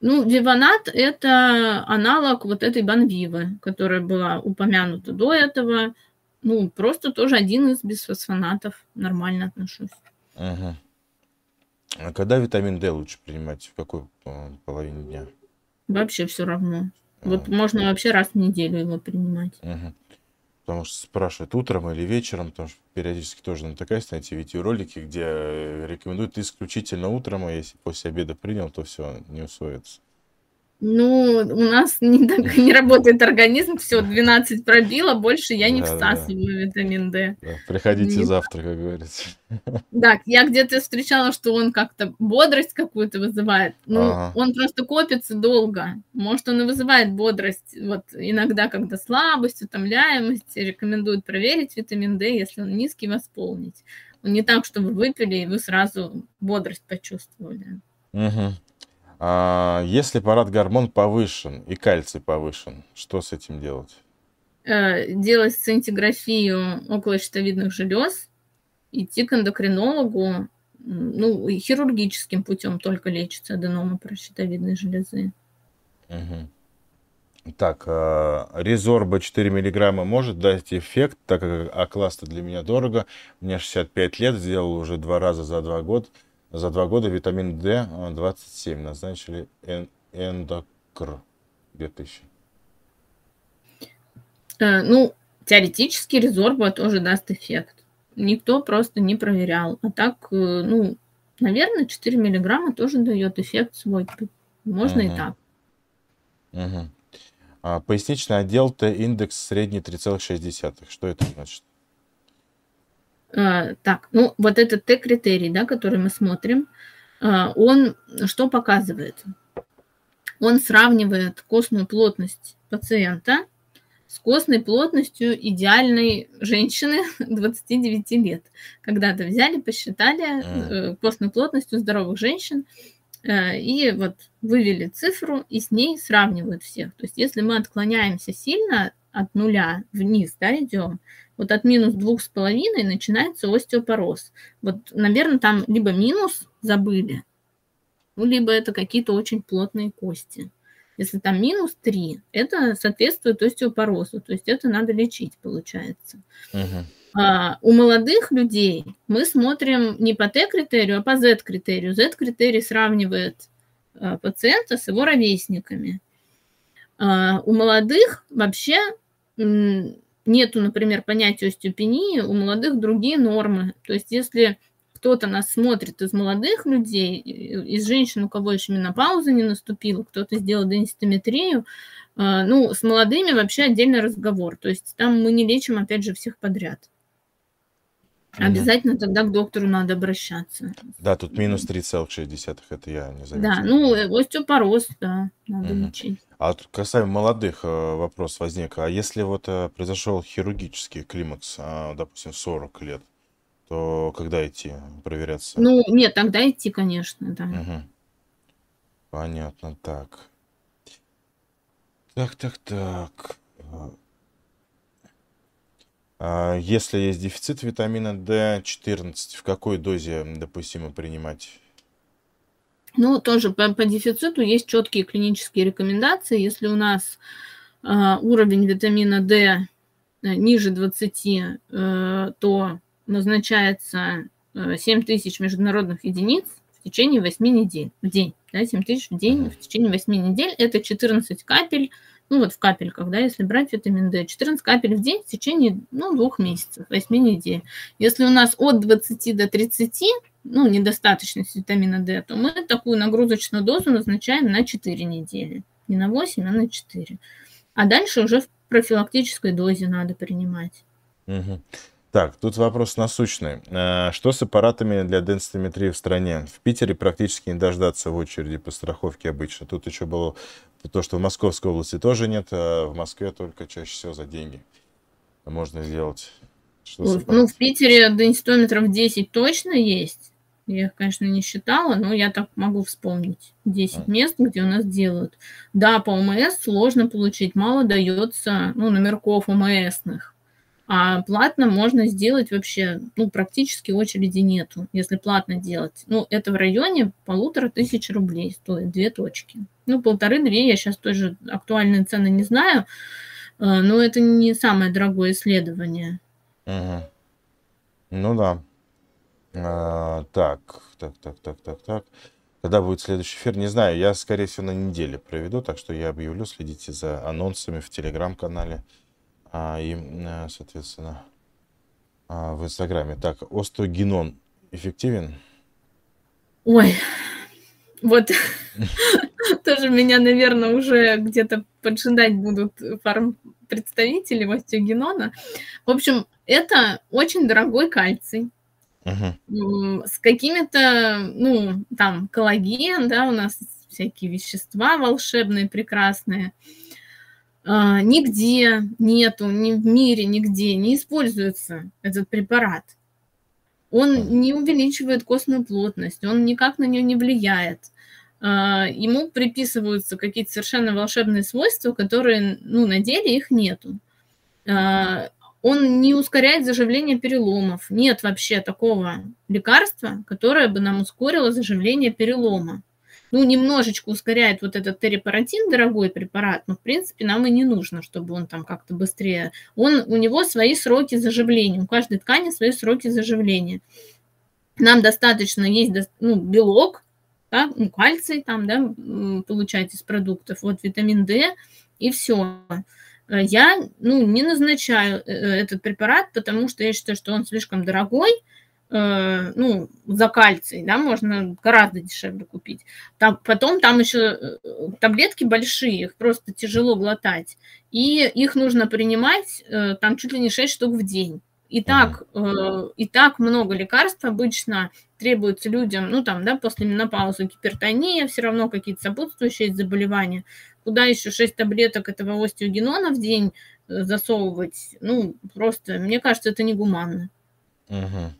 Ну, Виванат – это аналог вот этой Банвивы, которая была упомянута до этого. Ну, просто тоже один из бисфосфонатов. Нормально отношусь. Угу. А когда витамин D лучше принимать? В какой э, половине дня? Вообще все равно. Вот а, можно вообще раз в неделю его принимать. Угу потому что спрашивают утром или вечером, потому что периодически тоже натыкаюсь на эти видеоролики, где э, рекомендуют исключительно утром, а если после обеда принял, то все, не усвоится. Ну, у нас не, так, не работает организм, все, 12 пробило, больше я не да, всасываю да. витамин D. Да, приходите не... завтра, как говорится. Да, я где-то встречала, что он как-то бодрость какую-то вызывает. Ну, ага. он просто копится долго. Может, он и вызывает бодрость. Вот иногда, когда слабость, утомляемость, рекомендуют проверить витамин D, если он низкий, восполнить. Он не так, чтобы выпили, и вы сразу бодрость почувствовали. Угу. А если парад-гормон повышен и кальций повышен, что с этим делать? Э, делать сцинтиграфию околощитовидных желез, идти к эндокринологу, ну, хирургическим путем только лечится аденома прощитовидной железы. Угу. Так, а, резорба 4 миллиграмма может дать эффект, так как А-класс для меня дорого. Мне 65 лет, сделал уже два раза за два года. За два года витамин D27 назначили эндокр 2000. Э, ну, теоретически резорба тоже даст эффект. Никто просто не проверял. А так, э, ну, наверное, 4 миллиграмма тоже дает эффект свой. Можно угу. и так. Угу. А, поясничный отдел Т-индекс средний 3,6. Что это значит? А, так, ну вот этот Т-критерий, да, который мы смотрим, а, он что показывает? Он сравнивает костную плотность пациента с костной плотностью идеальной женщины 29 лет. Когда-то взяли, посчитали э, костную плотность у здоровых женщин э, и вот вывели цифру и с ней сравнивают всех. То есть если мы отклоняемся сильно от нуля вниз, да, идем, вот от минус двух с половиной начинается остеопороз. Вот, наверное, там либо минус забыли, ну, либо это какие-то очень плотные кости. Если там минус 3, это соответствует остеопорозу, то есть это надо лечить, получается. Uh-huh. А, у молодых людей мы смотрим не по Т-критерию, а по Z-критерию. Z-критерий сравнивает а, пациента с его ровесниками. А, у молодых вообще нету, например, понятия остеопении, у молодых другие нормы. То есть если кто-то нас смотрит из молодых людей, из женщин, у кого еще менопауза не наступила, кто-то сделал денситометрию, а, ну, с молодыми вообще отдельный разговор. То есть там мы не лечим, опять же, всех подряд. Обязательно тогда к доктору надо обращаться. Да, тут минус 3,6, это я не заметил. Да, ну, э, остеопороз, да, надо Мгм. лечить. А вот касаемо молодых э, вопрос возник. А если вот э, произошел хирургический климакс, а, допустим, 40 лет, то когда идти проверяться? Ну, нет, тогда идти, конечно, да. Мгм. Понятно, так. Так, так, так. А, Если есть дефицит витамина D14, в какой дозе допустимо принимать? Ну, тоже по, по дефициту есть четкие клинические рекомендации. Если у нас э, уровень витамина D э, ниже 20, э, то назначается э, 7 тысяч международных единиц в течение 8 недель в день. Да, 7 тысяч в день в течение 8 недель. Это 14 капель, ну вот в капельках, да, если брать витамин D. 14 капель в день в течение, ну, двух месяцев, 8 недель. Если у нас от 20 до 30, ну, недостаточность витамина D, то мы такую нагрузочную дозу назначаем на 4 недели. Не на 8, а на 4. А дальше уже в профилактической дозе надо принимать. Мгм. Так, тут вопрос насущный. Э, Что с аппаратами для денситометрии в стране? В Питере практически не дождаться в очереди по страховке обычно. Тут еще было то, что в Московской области тоже нет, а в Москве только чаще всего за деньги можно сделать. Что Ну, в аппаратами? Питере денситометров 10 точно есть. Я их, конечно, не считала, но я так могу вспомнить. 10 А. мест, где у нас делают. Да, по ОМС сложно получить, мало дается ну, номерков ОМСных. А платно можно сделать вообще, ну, практически очереди нету, если платно делать. Ну, это в районе полутора тысяч рублей стоит, две точки. Ну, полторы-две, я сейчас тоже актуальные цены не знаю, э, но это не самое дорогое исследование. Мгм. Ну да. А, так, так, так, так, так, так. Когда будет следующий эфир, не знаю. Я, скорее всего, на неделе проведу, так что я объявлю. Следите за анонсами в телеграм-канале а, и, э, соответственно, а, в инстаграме. Так, остеогенон эффективен? Ой, вот тоже меня, наверное, уже где-то поджидать будут фарм-представители остеогенона. В общем, это очень дорогой кальций м, с какими-то, ну, там, коллаген, да, у нас всякие вещества волшебные, прекрасные. А, Нигде нету, ни в мире, нигде не используется этот препарат. Он не увеличивает костную плотность, он никак на нее не влияет. А, Ему приписываются какие-то совершенно волшебные свойства, которые, ну, на деле их нету. А, Он не ускоряет заживление переломов. Нет вообще такого лекарства, которое бы нам ускорило заживление перелома. Ну, немножечко ускоряет вот этот терипаратин, дорогой препарат, но, в принципе, нам и не нужно, чтобы он там как-то быстрее... Он, у него свои сроки заживления, у каждой ткани свои сроки заживления. Нам достаточно есть ну, белок, да, ну, кальций там, да, получать из продуктов, вот витамин D, и все. Я, ну, не назначаю э, этот препарат, потому что я считаю, что он слишком дорогой, э, ну, за кальций, да, можно гораздо дешевле купить. Там, потом там еще э, таблетки большие, их просто тяжело глотать, и их нужно принимать э, там чуть ли не 6 штук в день. И так, э, и так много лекарств обычно требуется людям, ну, там, да, после менопаузы гипертония, все равно какие-то сопутствующие заболевания. Куда еще 6 таблеток этого остеогенона в день э, засовывать? Ну, просто, мне кажется, это негуманно. Мгм.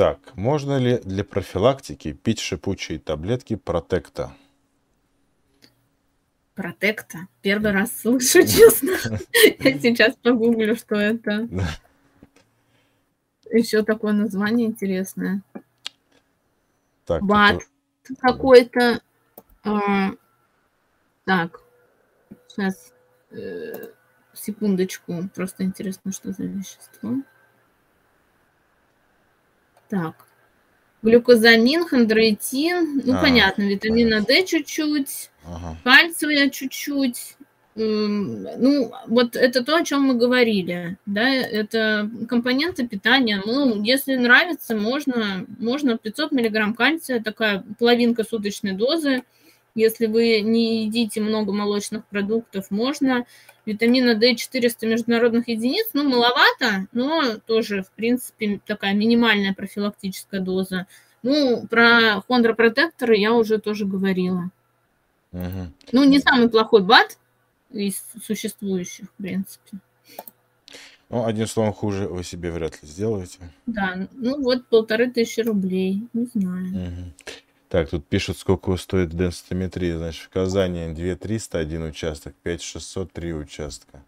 Так, можно ли для профилактики пить шипучие таблетки протекта? Протекта. Первый раз слышу, честно. Я сейчас погуглю, что это. Еще такое название интересное. Так, Бат какой-то. а, Так, сейчас секундочку. Просто интересно, что за вещество. Так. Глюкозамин, хондроитин, ну А, понятно, витамина D чуть-чуть, ага. кальция чуть-чуть. М, Ну, вот это то, о чем мы говорили, да, это компоненты питания. Ну, если нравится, можно, можно 500 миллиграмм кальция, такая половинка суточной дозы, Если вы не едите много молочных продуктов, можно. Витамина D 400 международных единиц, ну, маловато, но тоже, в принципе, такая минимальная профилактическая доза. Ну, про хондропротекторы я уже тоже говорила. Угу. Ну, не самый плохой БАД из существующих, в принципе. Ну, одним словом, хуже вы себе вряд ли сделаете. Да, ну вот полторы тысячи рублей, не знаю. Угу. Так, тут пишут, сколько стоит денситометрия. Значит, в Казани 2 300 один участок, 5 600 три участка.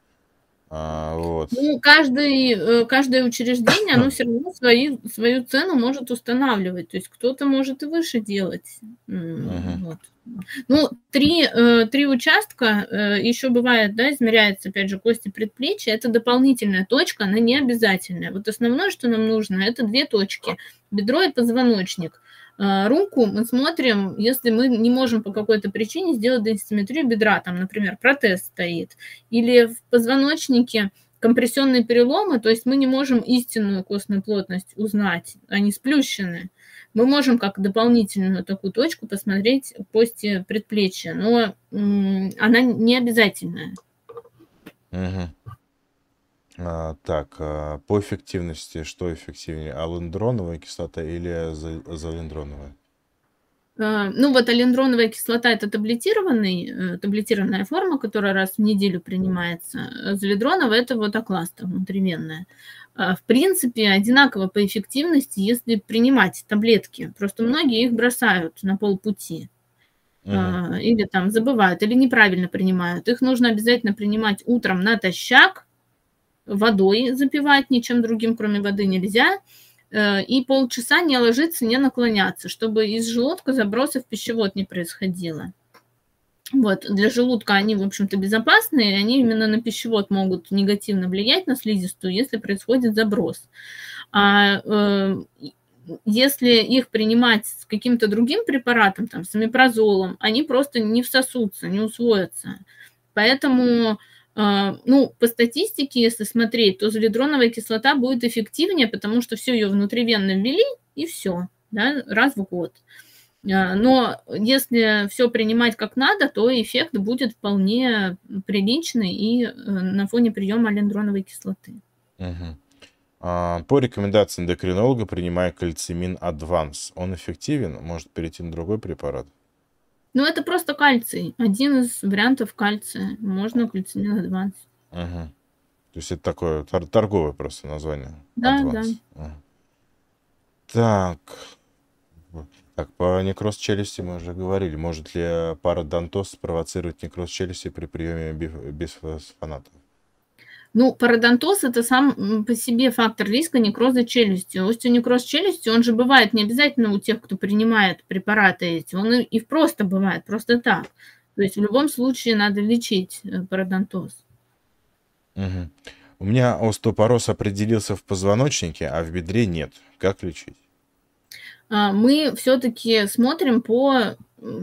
А, вот. Ну, каждый, э, каждое учреждение, оно все равно свои, свою цену может устанавливать. То есть кто-то может и выше делать. Uh-huh. Вот. Ну, три, э, три участка э, еще бывает, да, измеряется, опять же, кости предплечья. Это дополнительная точка, она не обязательная. Вот основное, что нам нужно, это две точки. Бедро и позвоночник. А, руку мы смотрим, если мы не можем по какой-то причине сделать денситометрию бедра, там, например, протез стоит, или в позвоночнике компрессионные переломы, то есть мы не можем истинную костную плотность узнать, они сплющены. Мы можем как дополнительную такую точку посмотреть кости предплечья, но она не обязательная. Угу. А, так, а, по эффективности, что эффективнее, алендроновая кислота или залендроновая? А, ну вот алендроновая кислота – это таблетированный, э, таблетированная форма, которая раз в неделю принимается. Залендроновая – это вот окласта внутривенная. В принципе, одинаково по эффективности, если принимать таблетки. Просто многие их бросают на полпути. Uh-huh. Или там забывают, или неправильно принимают. Их нужно обязательно принимать утром натощак, водой запивать, ничем другим, кроме воды, нельзя. Э, и полчаса не ложиться, не наклоняться, чтобы из желудка забросов пищевод не происходило. Вот, для желудка они, в общем-то, безопасные, они именно на пищевод могут негативно влиять на слизистую, если происходит заброс. А э, если их принимать с каким-то другим препаратом, там, с амипрозолом, они просто не всосутся, не усвоятся. Поэтому ну, по статистике, если смотреть, то залидроновая кислота будет эффективнее, потому что все ее внутривенно ввели, и все, да, раз в год. А, но если все принимать как надо, то эффект будет вполне приличный и э, на фоне приема алендроновой кислоты. Угу. А, по рекомендации эндокринолога, принимая кальцимин Адванс, он эффективен? Может перейти на другой препарат? Ну, это просто кальций. Один из вариантов кальция. Можно кальцинин адванс. Угу. То есть это такое тор- торговое просто название. Да, Advance. да. Угу. Так. Так, по некроз челюсти мы уже говорили. Может ли парадонтоз спровоцировать некроз челюсти при приеме бифосфонатов? Ну, пародонтоз – это сам по себе фактор риска некроза челюсти. Остеонекроз челюсти, он же бывает не обязательно у тех, кто принимает препараты эти, он и просто бывает, просто так. То есть в любом случае надо лечить э, пародонтоз. Угу. У меня остеопороз определился в позвоночнике, а в бедре нет. Как лечить? А, мы все-таки смотрим по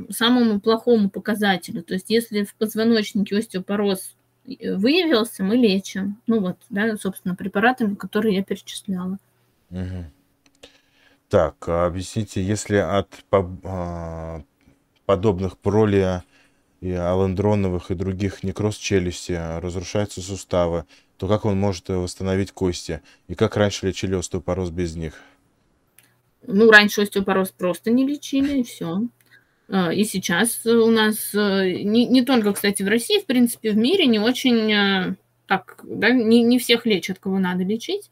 самому плохому показателю. То есть если в позвоночнике остеопороз выявился, мы лечим. Ну вот, да, собственно, препаратами, которые я перечисляла. Угу. Так, а объясните, если от а, подобных пролия и алендроновых и других некроз челюсти разрушаются суставы, то как он может восстановить кости? И как раньше лечили остеопороз без них? Ну, раньше остеопороз просто не лечили, и все. А, и сейчас у нас, э, не, не только, кстати, в России, в принципе, в мире не очень э, так, да, не, не всех лечат, кого надо лечить.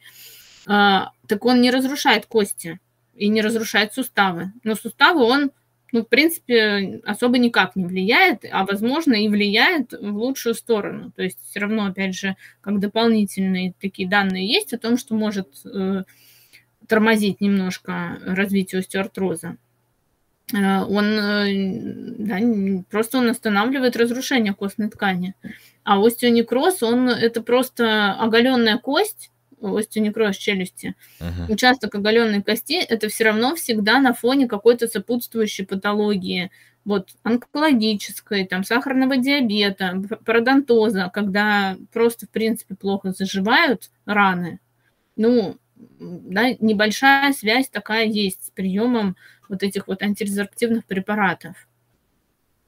А, так он не разрушает кости и не разрушает суставы. Но суставы он, ну, в принципе, особо никак не влияет, а, возможно, и влияет в лучшую сторону. То есть все равно, опять же, как дополнительные такие данные есть о том, что может э, тормозить немножко развитие остеоартроза. Э, он э, да, просто он останавливает разрушение костной ткани. А остеонекроз, он это просто оголенная кость, остеонекроз челюсти, uh-huh. участок оголенной кости, это все равно всегда на фоне какой-то сопутствующей патологии, вот онкологической, там, сахарного диабета, пародонтоза, когда просто, в принципе, плохо заживают раны. Ну, да, небольшая связь такая есть с приемом вот этих вот антирезорптивных препаратов.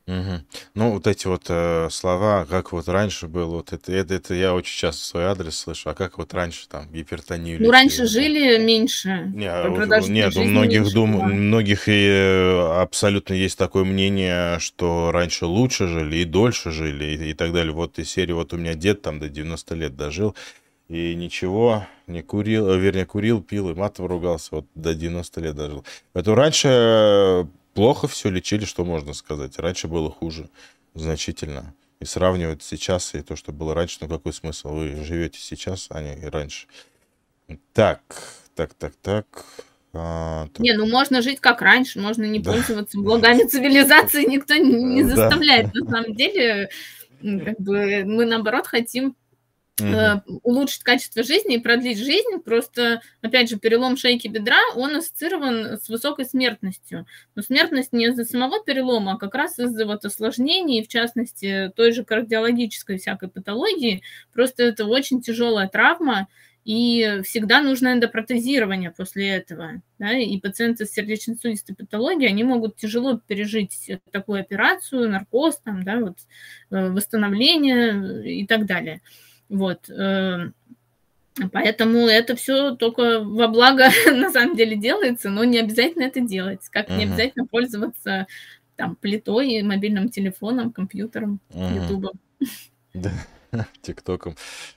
Мгм. Ну, вот эти вот э, слова, как вот раньше было, вот это, это, это я очень часто свой адрес слышу, а как вот раньше там гипертонию Ну, раньше да? жили меньше, Не, вот, нет, у многих меньше дум, у многих и э, абсолютно есть такое мнение, что раньше лучше жили и дольше жили и, и так далее. Вот из серии, вот у меня дед там до 90 лет дожил, и ничего, не курил, э, вернее, курил, пил и матом ругался, вот до 90 лет дожил. Поэтому раньше плохо все лечили, что можно сказать. Раньше было хуже значительно. И сравнивать сейчас и то, что было раньше, ну какой смысл? Вы живете сейчас, а не раньше. Так, так, так, так. А, так, Не, ну можно жить как раньше, можно не да, пользоваться благами цивилизации, никто не да. заставляет. На самом деле, как бы мы наоборот хотим Э, улучшить качество жизни и продлить жизнь. Просто, опять же, перелом шейки бедра, он ассоциирован с высокой смертностью. Но смертность не из-за самого перелома, а как раз из-за вот осложнений, в частности, той же кардиологической всякой патологии. Просто это очень тяжелая травма, и всегда нужно эндопротезирование после этого. Да? И пациенты с сердечно-сосудистой патологией, они могут тяжело пережить такую операцию, наркоз, там, да, вот, э, восстановление и так далее. Вот. э, Поэтому это все только во благо на самом деле делается, но не обязательно это делать. Как не Мгм. обязательно пользоваться там плитой, мобильным телефоном, компьютером, ютубом. Да, ТикТоком.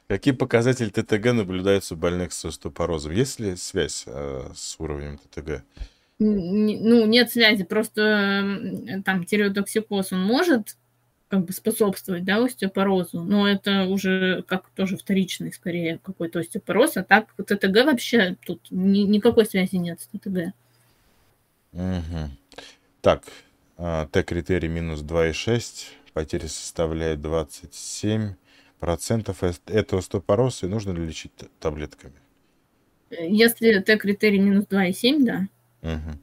Какие показатели ТТГ наблюдаются у больных с остеопорозом? Есть ли связь э, с уровнем ТТГ? Ну, нет связи, просто там тиреотоксикоз, он может как бы способствовать, да, остеопорозу, но это уже как тоже вторичный, скорее, какой-то остеопороз, а так ТТГ вообще тут ни- никакой связи нет с ТТГ. Мгм. Так, а, Т-критерий минус 2,6, потери составляют 27%. Эс- Это остеопороз, и нужно ли лечить таблетками? Если Т-критерий минус 2,7, да. Мгм.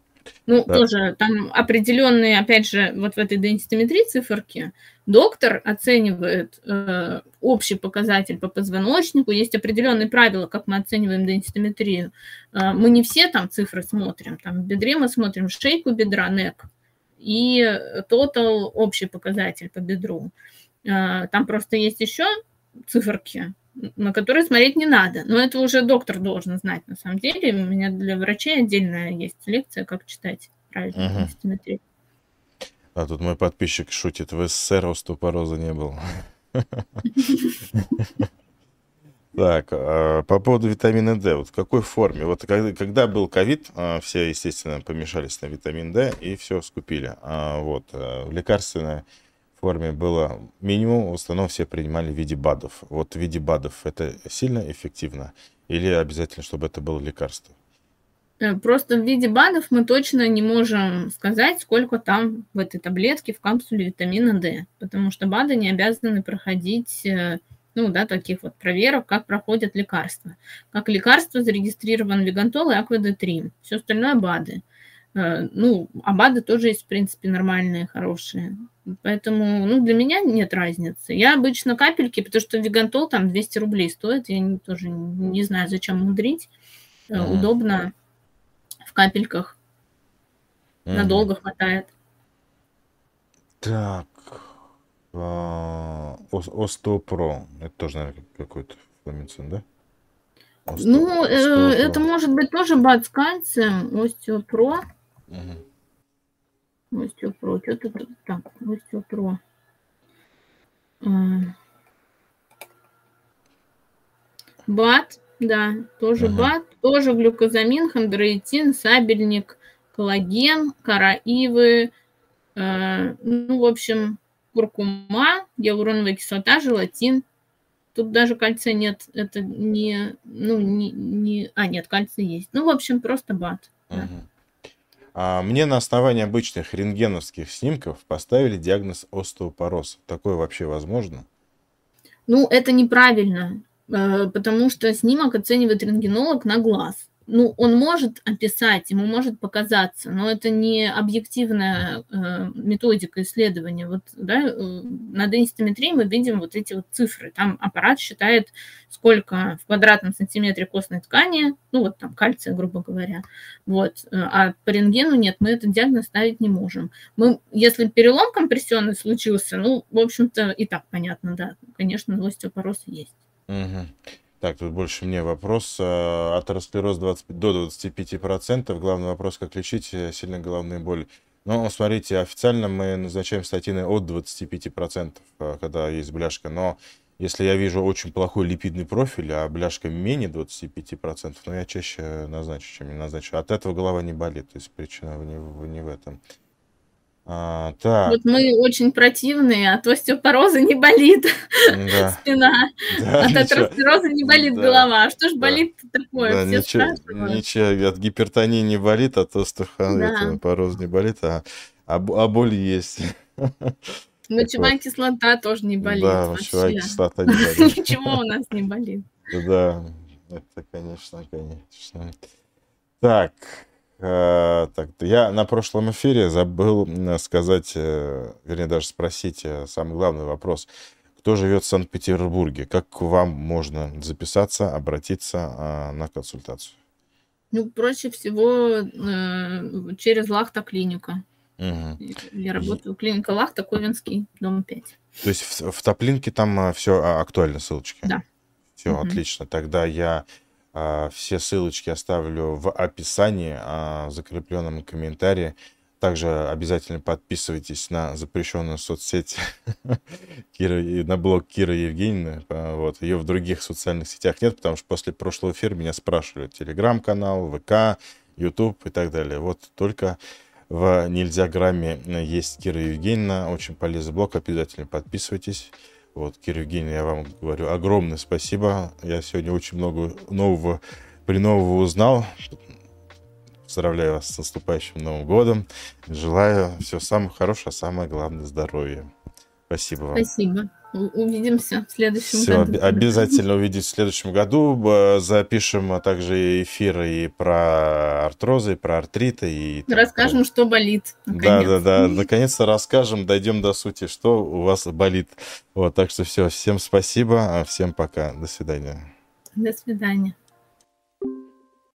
Ну, Да. тоже там определенные, опять же, вот в этой денситометрии циферки, доктор оценивает э, общий показатель по позвоночнику, есть определенные правила, как мы оцениваем денситометрию. Э, мы не все там цифры смотрим, там в бедре мы смотрим шейку бедра, нек, и тотал общий показатель по бедру. Э, там просто есть еще циферки, на которые смотреть не надо. Но это уже доктор должен знать на самом деле. У меня для врачей отдельная есть лекция, как читать правильно Мгм. денситометрию. А тут мой подписчик шутит, в СССР остеопороза не было. Так, а, по поводу витамина D, вот в какой форме? Вот когда, был ковид, а, все, естественно, помешались на витамин D и все скупили. А вот в лекарственной форме было минимум, в основном все принимали в виде БАДов. Вот в виде БАДов это сильно эффективно или обязательно, чтобы это было лекарство? Э, Просто в виде БАДов мы точно не можем сказать, сколько там в этой таблетке, в капсуле витамина D, потому что БАДы не обязаны проходить э, ну, да, таких вот проверок, как проходят лекарства. Как лекарство зарегистрирован Вигантол и Акваде-3. Все остальное БАДы. Э, Ну, а БАДы тоже есть, в принципе, нормальные, хорошие. Поэтому, ну, для меня нет разницы. Я обычно капельки, потому что Вигантол там 200 рублей стоит. Я не- тоже не знаю, зачем мудрить. Мгм. Удобно в капельках. Мгм. Надолго хватает. Так, а, ос- Остеопро. Это тоже, наверное, какой-то фламицин, да? Ну, э, Остеопро. это может быть тоже бат с кальцием, остеопро. Мгм. Остеопро. Что-то тут так, остеопро. А. Бат, да, тоже Мгм. бат, тоже глюкозамин, хондроитин, сабельник, коллаген, кора ивы, э, ну, в общем, куркума, гиалуроновая кислота, желатин. Тут даже кальция нет, это не, ну, не, не, а, нет, кальций есть. Ну, в общем, просто бат. да. А мне на основании обычных рентгеновских снимков поставили диагноз остеопороз. Такое вообще возможно? Ну, это неправильно, э, потому что снимок оценивает рентгенолог на глаз. Ну, он может описать, ему может показаться, но это не объективная э, методика исследования. Вот, да, э, на денситометрии мы видим вот эти вот цифры. Там аппарат считает, сколько в квадратном сантиметре костной ткани, ну, вот там кальция, грубо говоря. Вот. А по рентгену нет, мы этот диагноз ставить не можем. Мы, если перелом компрессионный случился, ну, в общем-то, и так понятно, да, конечно, остеопороз есть. Угу. Так, тут больше мне вопрос. Э, атеросклероз 20, до 25%. Главный вопрос, как лечить э, сильные головные боли. Ну, смотрите, официально мы назначаем статины от 25%, э, когда есть бляшка. Но если я вижу очень плохой липидный профиль, а бляшка менее 25%, ну, я чаще назначу, чем не назначу. От этого голова не болит, то есть причина не, не в этом. А, так. Вот мы очень противные, от остеопороза не болит да. спина, да, от атеросклероза не болит да, голова. А что ж болит да. такое? Да, Все ничего, ничего, от гипертонии не болит, от остеопороз да. не болит, а, а, а боль есть. Мочевая кислота тоже не болит. Да, мочевая кислота не болит. Ничего у нас не болит. Да, это, конечно, конечно. Так, так, я на прошлом эфире забыл сказать, э, вернее, даже спросить э, самый главный вопрос. Кто живет в Санкт-Петербурге? Как к вам можно записаться, обратиться а, на консультацию? Ну, проще всего через Лахта клиника. Угу. Я работаю в клинике Лахта, Ковенский, дом 5. То есть в, в Топлинке там все а, актуально, ссылочки? Да. Все, угу. отлично. Тогда я а, все ссылочки оставлю в описании, а, в закрепленном комментарии. Также обязательно подписывайтесь на запрещенную соцсеть Кира, на блог Кира Евгеньевны. А, вот. Ее в других социальных сетях нет, потому что после прошлого эфира меня спрашивали. Телеграм-канал, ВК, YouTube и так далее. Вот только в Нельзя Грамме есть Кира Евгеньевна. Очень полезный блог. Обязательно подписывайтесь. Вот, Евгеньевна, я вам говорю огромное спасибо. Я сегодня очень много нового, принового узнал. Поздравляю вас с наступающим Новым годом. Желаю всего самого хорошего, а самое главное здоровья. Спасибо вам. Спасибо. Увидимся в следующем Все, году. обязательно увидеть в следующем году. Запишем а также эфиры и про артрозы, и про артриты. И расскажем, что болит. Наконец. Да, да, да. Наконец-то расскажем, дойдем до сути, что у вас болит. Вот, так что все, всем спасибо, а всем пока. До свидания. До свидания.